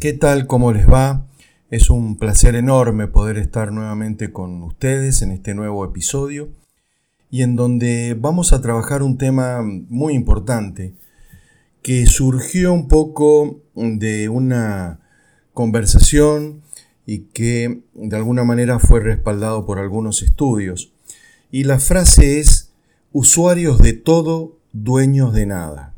¿Qué tal? ¿Cómo les va? Es un placer enorme poder estar nuevamente con ustedes en este nuevo episodio y en donde vamos a trabajar un tema muy importante que surgió un poco de una conversación y que de alguna manera fue respaldado por algunos estudios. Y la frase es, usuarios de todo, dueños de nada.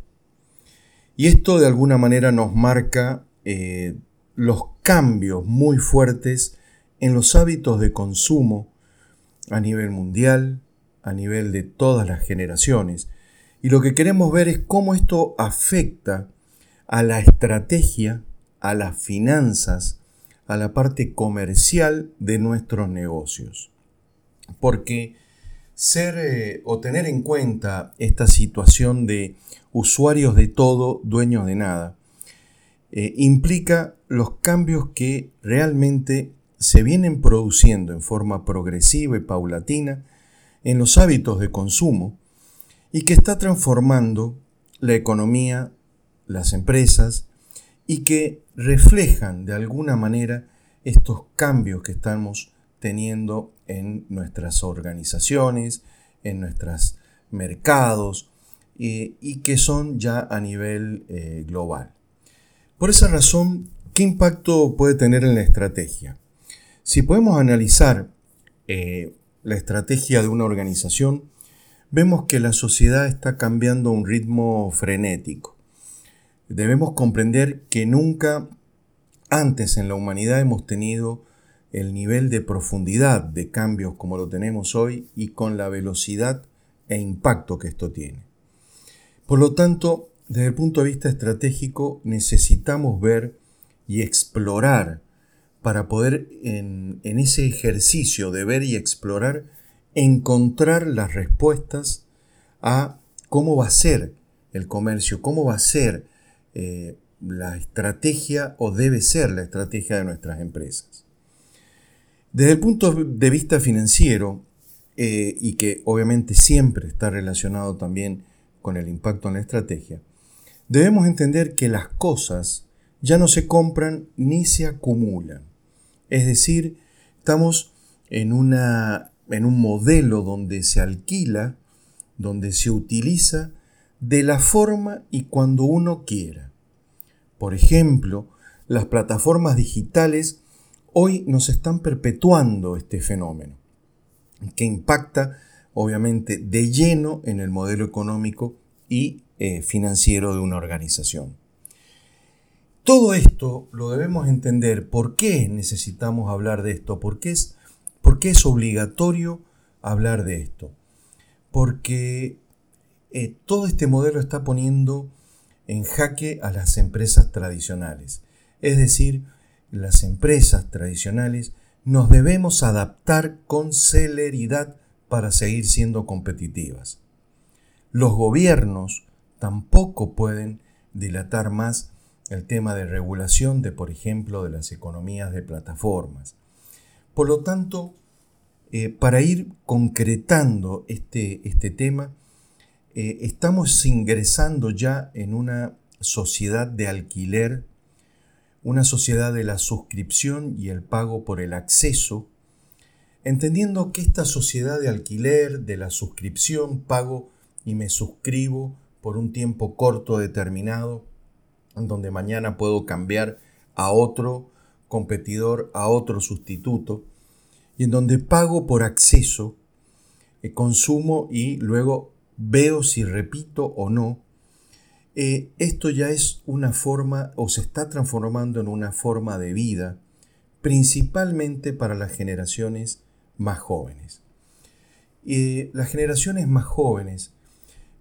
Y esto de alguna manera nos marca eh, los cambios muy fuertes en los hábitos de consumo a nivel mundial, a nivel de todas las generaciones. Y lo que queremos ver es cómo esto afecta a la estrategia, a las finanzas, a la parte comercial de nuestros negocios. Porque ser eh, o tener en cuenta esta situación de usuarios de todo, dueños de nada, eh, implica los cambios que realmente se vienen produciendo en forma progresiva y paulatina en los hábitos de consumo y que está transformando la economía, las empresas y que reflejan de alguna manera estos cambios que estamos teniendo en nuestras organizaciones, en nuestros mercados eh, y que son ya a nivel eh, global. Por esa razón, ¿qué impacto puede tener en la estrategia? Si podemos analizar eh, la estrategia de una organización, vemos que la sociedad está cambiando a un ritmo frenético. Debemos comprender que nunca antes en la humanidad hemos tenido el nivel de profundidad de cambios como lo tenemos hoy y con la velocidad e impacto que esto tiene. Por lo tanto, desde el punto de vista estratégico necesitamos ver y explorar para poder en, ese ejercicio de ver y explorar encontrar las respuestas a cómo va a ser el comercio, cómo va a ser eh, la estrategia o debe ser la estrategia de nuestras empresas. Desde el punto de vista financiero, eh, y que obviamente siempre está relacionado también con el impacto en la estrategia, Debemos entender que las cosas ya no se compran ni se acumulan. Es decir, estamos en, una, en un modelo donde se alquila, donde se utiliza de la forma y cuando uno quiera. Por ejemplo, las plataformas digitales hoy nos están perpetuando este fenómeno, que impacta obviamente de lleno en el modelo económico y eh, financiero de una organización. Todo esto lo debemos entender. ¿Por qué necesitamos hablar de esto? ¿Por qué es, obligatorio hablar de esto? Porque eh, todo este modelo está poniendo en jaque a las empresas tradicionales. Es decir, las empresas tradicionales nos debemos adaptar con celeridad para seguir siendo competitivas. Los gobiernos tampoco pueden dilatar más el tema de regulación de, por ejemplo, de las economías de plataformas. Por lo tanto, eh, para ir concretando este, este tema, eh, estamos ingresando ya en una sociedad de alquiler, una sociedad de la suscripción y el pago por el acceso, entendiendo que esta sociedad de alquiler, de la suscripción, pago y me suscribo por un tiempo corto determinado, donde mañana puedo cambiar a otro competidor, a otro sustituto, y en donde pago por acceso, eh, consumo y luego veo si repito o no. Eh, esto ya es una forma o se está transformando en una forma de vida, principalmente para las generaciones más jóvenes. Eh, las generaciones más jóvenes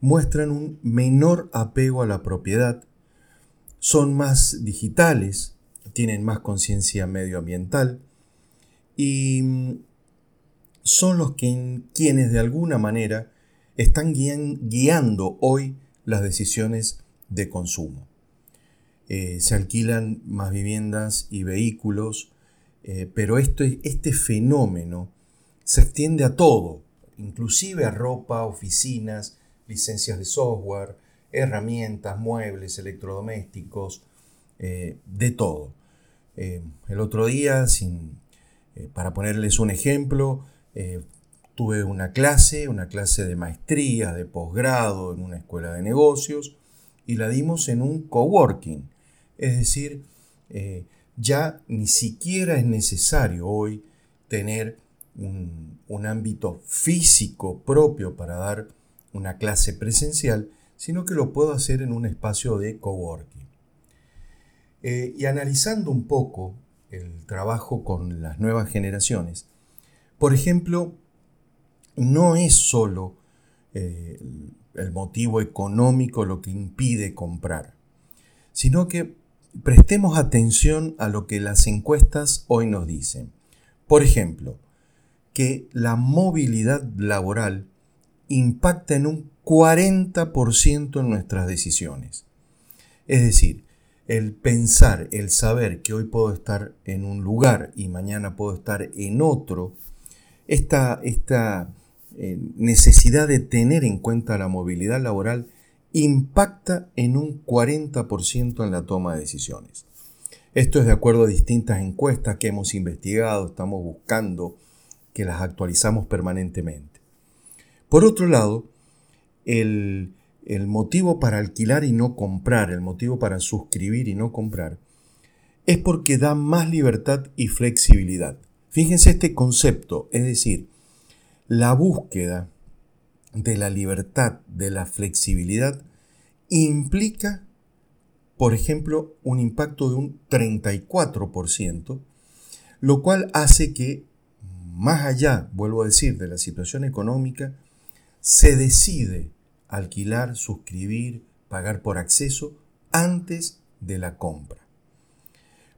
muestran un menor apego a la propiedad, son más digitales, tienen más conciencia medioambiental y mm, son los que, quienes de alguna manera están guiando hoy las decisiones de consumo. Eh, se alquilan más viviendas y vehículos, eh, pero este, este fenómeno se extiende a todo, inclusive a ropa, oficinas, licencias de software, herramientas, muebles, electrodomésticos, eh, de todo. el otro día, sin, para ponerles un ejemplo, tuve una clase, una clase de maestría, de posgrado en una escuela de negocios, y la dimos en un coworking. Es decir, ya ni siquiera es necesario hoy tener un, ámbito físico propio para dar una clase presencial, sino que lo puedo hacer en un espacio de coworking. Eh, y analizando un poco el trabajo con las nuevas generaciones, por ejemplo, no es solo eh, el motivo económico lo que impide comprar, sino que prestemos atención a lo que las encuestas hoy nos dicen. Por ejemplo, que la movilidad laboral impacta en un 40% en nuestras decisiones. Es decir, el pensar, el saber que hoy puedo estar en un lugar y mañana puedo estar en otro, esta, esta eh, necesidad de tener en cuenta la movilidad laboral impacta en un 40% en la toma de decisiones. Esto es de acuerdo a distintas encuestas que hemos investigado, estamos buscando que las actualizamos permanentemente. Por otro lado, el, el motivo para alquilar y no comprar, el motivo para suscribir y no comprar, es porque da más libertad y flexibilidad. Fíjense este concepto, es decir, la búsqueda de la libertad, de la flexibilidad, implica, por ejemplo, un impacto de un 34%, lo cual hace que, más allá, vuelvo a decir, de la situación económica, se decide alquilar, suscribir, pagar por acceso antes de la compra.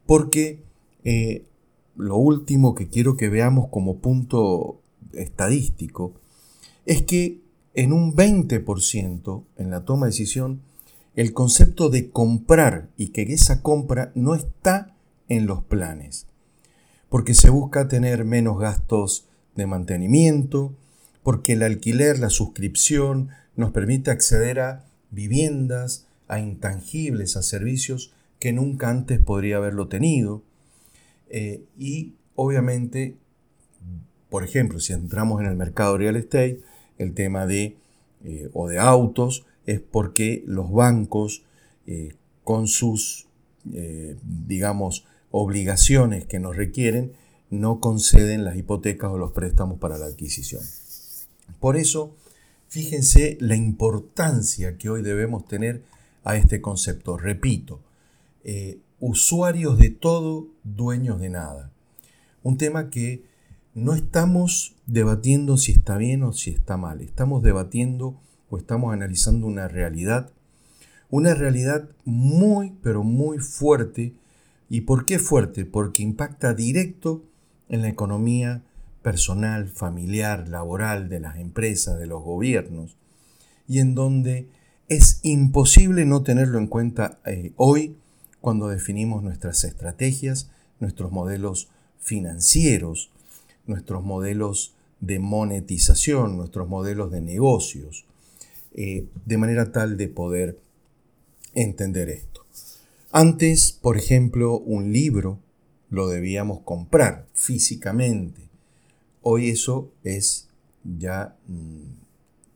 Porque eh, lo último que quiero que veamos como punto estadístico es que en un 20% en la toma de decisión el concepto de comprar y que esa compra no está en los planes, porque se busca tener menos gastos de mantenimiento, porque el alquiler, la suscripción nos permite acceder a viviendas, a intangibles, a servicios que nunca antes podría haberlo tenido. Eh, y obviamente, por ejemplo, si entramos en el mercado real estate, el tema de, eh, o de autos, es porque los bancos, eh, con sus, digamos, obligaciones que nos requieren, no conceden las hipotecas o los préstamos para la adquisición. Por eso, fíjense la importancia que hoy debemos tener a este concepto. Repito, usuarios de todo, dueños de nada. Un tema que no estamos debatiendo si está bien o si está mal, estamos debatiendo o estamos analizando una realidad, una realidad muy, pero muy fuerte. ¿Y por qué fuerte? Porque impacta directo en la economía personal, familiar, laboral de las empresas, de los gobiernos, y en donde es imposible no tenerlo en cuenta eh, hoy cuando definimos nuestras estrategias, nuestros modelos financieros, nuestros modelos de monetización, nuestros modelos de negocios, eh, de manera tal de poder entender esto. Antes, por ejemplo, un libro lo debíamos comprar físicamente. Hoy eso es ya mm,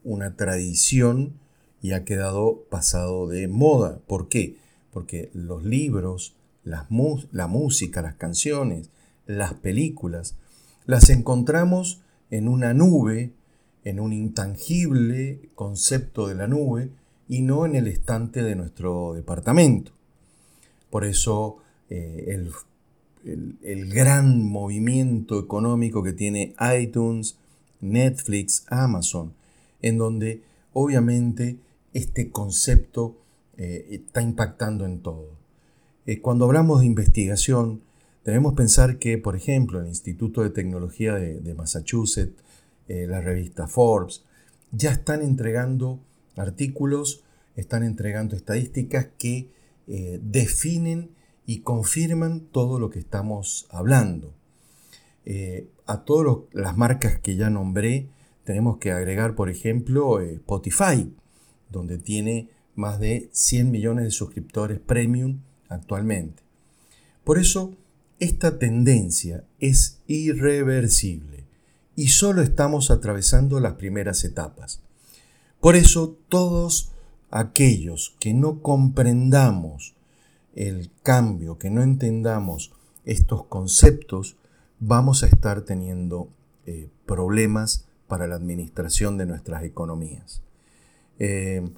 una tradición y ha quedado pasado de moda. ¿Por qué? Porque los libros, la música, las canciones, las películas, las encontramos en una nube, en un intangible concepto de la nube y no en el estante de nuestro departamento. Por eso eh, el, gran movimiento económico que tiene iTunes, Netflix, Amazon, en donde obviamente este concepto eh, está impactando en todo. Eh, cuando hablamos de investigación, Debemos pensar que, por ejemplo, el Instituto de Tecnología de, Massachusetts, eh, la revista Forbes, ya están entregando artículos, están entregando estadísticas que definen y confirman todo lo que estamos hablando. Eh, a todas las marcas que ya nombré, tenemos que agregar, por ejemplo, Spotify, donde tiene más de 100 millones de suscriptores premium actualmente. Por eso, esta tendencia es irreversible y solo estamos atravesando las primeras etapas. Por eso todos aquellos que no comprendamos el cambio, que no entendamos estos conceptos, vamos a estar teniendo eh, problemas para la administración de nuestras economías. Eh,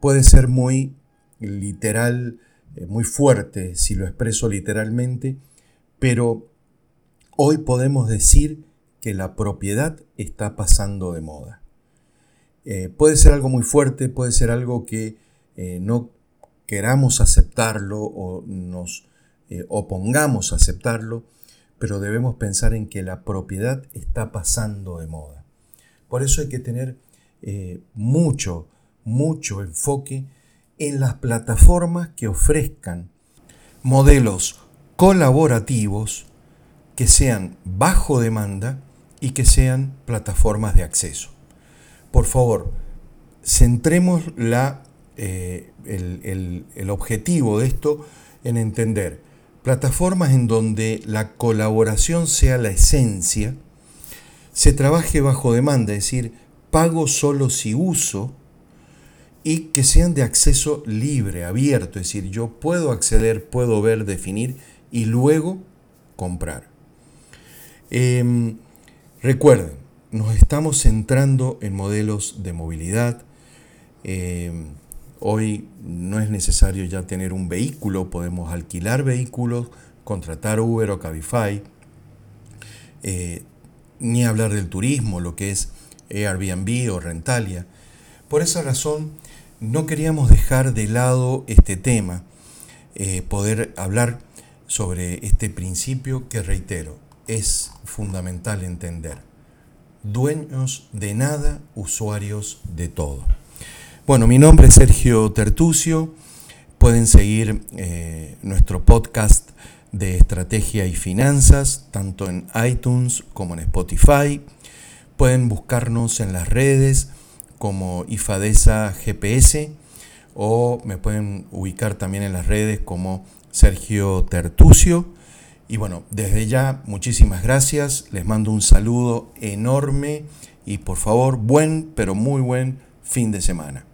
puede ser muy literal, eh, muy fuerte si lo expreso literalmente, pero hoy podemos decir que la propiedad está pasando de moda. Puede ser algo muy fuerte, puede ser algo que no queramos aceptarlo o nos eh, opongamos a aceptarlo, pero debemos pensar en que la propiedad está pasando de moda. Por eso hay que tener mucho, mucho enfoque en las plataformas que ofrezcan modelos colaborativos que sean bajo demanda y que sean plataformas de acceso. Por favor, centremos la, eh, el, el objetivo de esto en entender plataformas en donde la colaboración sea la esencia, se trabaje bajo demanda, es decir, pago solo si uso, y que sean de acceso libre, abierto, es decir, yo puedo acceder, puedo ver, definir y luego comprar. Em, recuerden, nos estamos centrando en modelos de movilidad. Em, hoy no es necesario ya tener un vehículo, podemos alquilar vehículos, contratar Uber o Cabify, eh, ni hablar del turismo, lo que es Airbnb o Rentalia. Por esa razón, no queríamos dejar de lado este tema, eh, poder hablar sobre este principio que reitero, es fundamental entender. Dueños de nada, usuarios de todo. Bueno, mi nombre es Sergio Tertucio. Pueden seguir eh, nuestro podcast de estrategia y finanzas, tanto en iTunes como en Spotify. Pueden buscarnos en las redes como IFADESA GPS o me pueden ubicar también en las redes como Sergio Tertucio. Y bueno, desde ya muchísimas gracias, les mando un saludo enorme y por favor buen, pero muy buen fin de semana.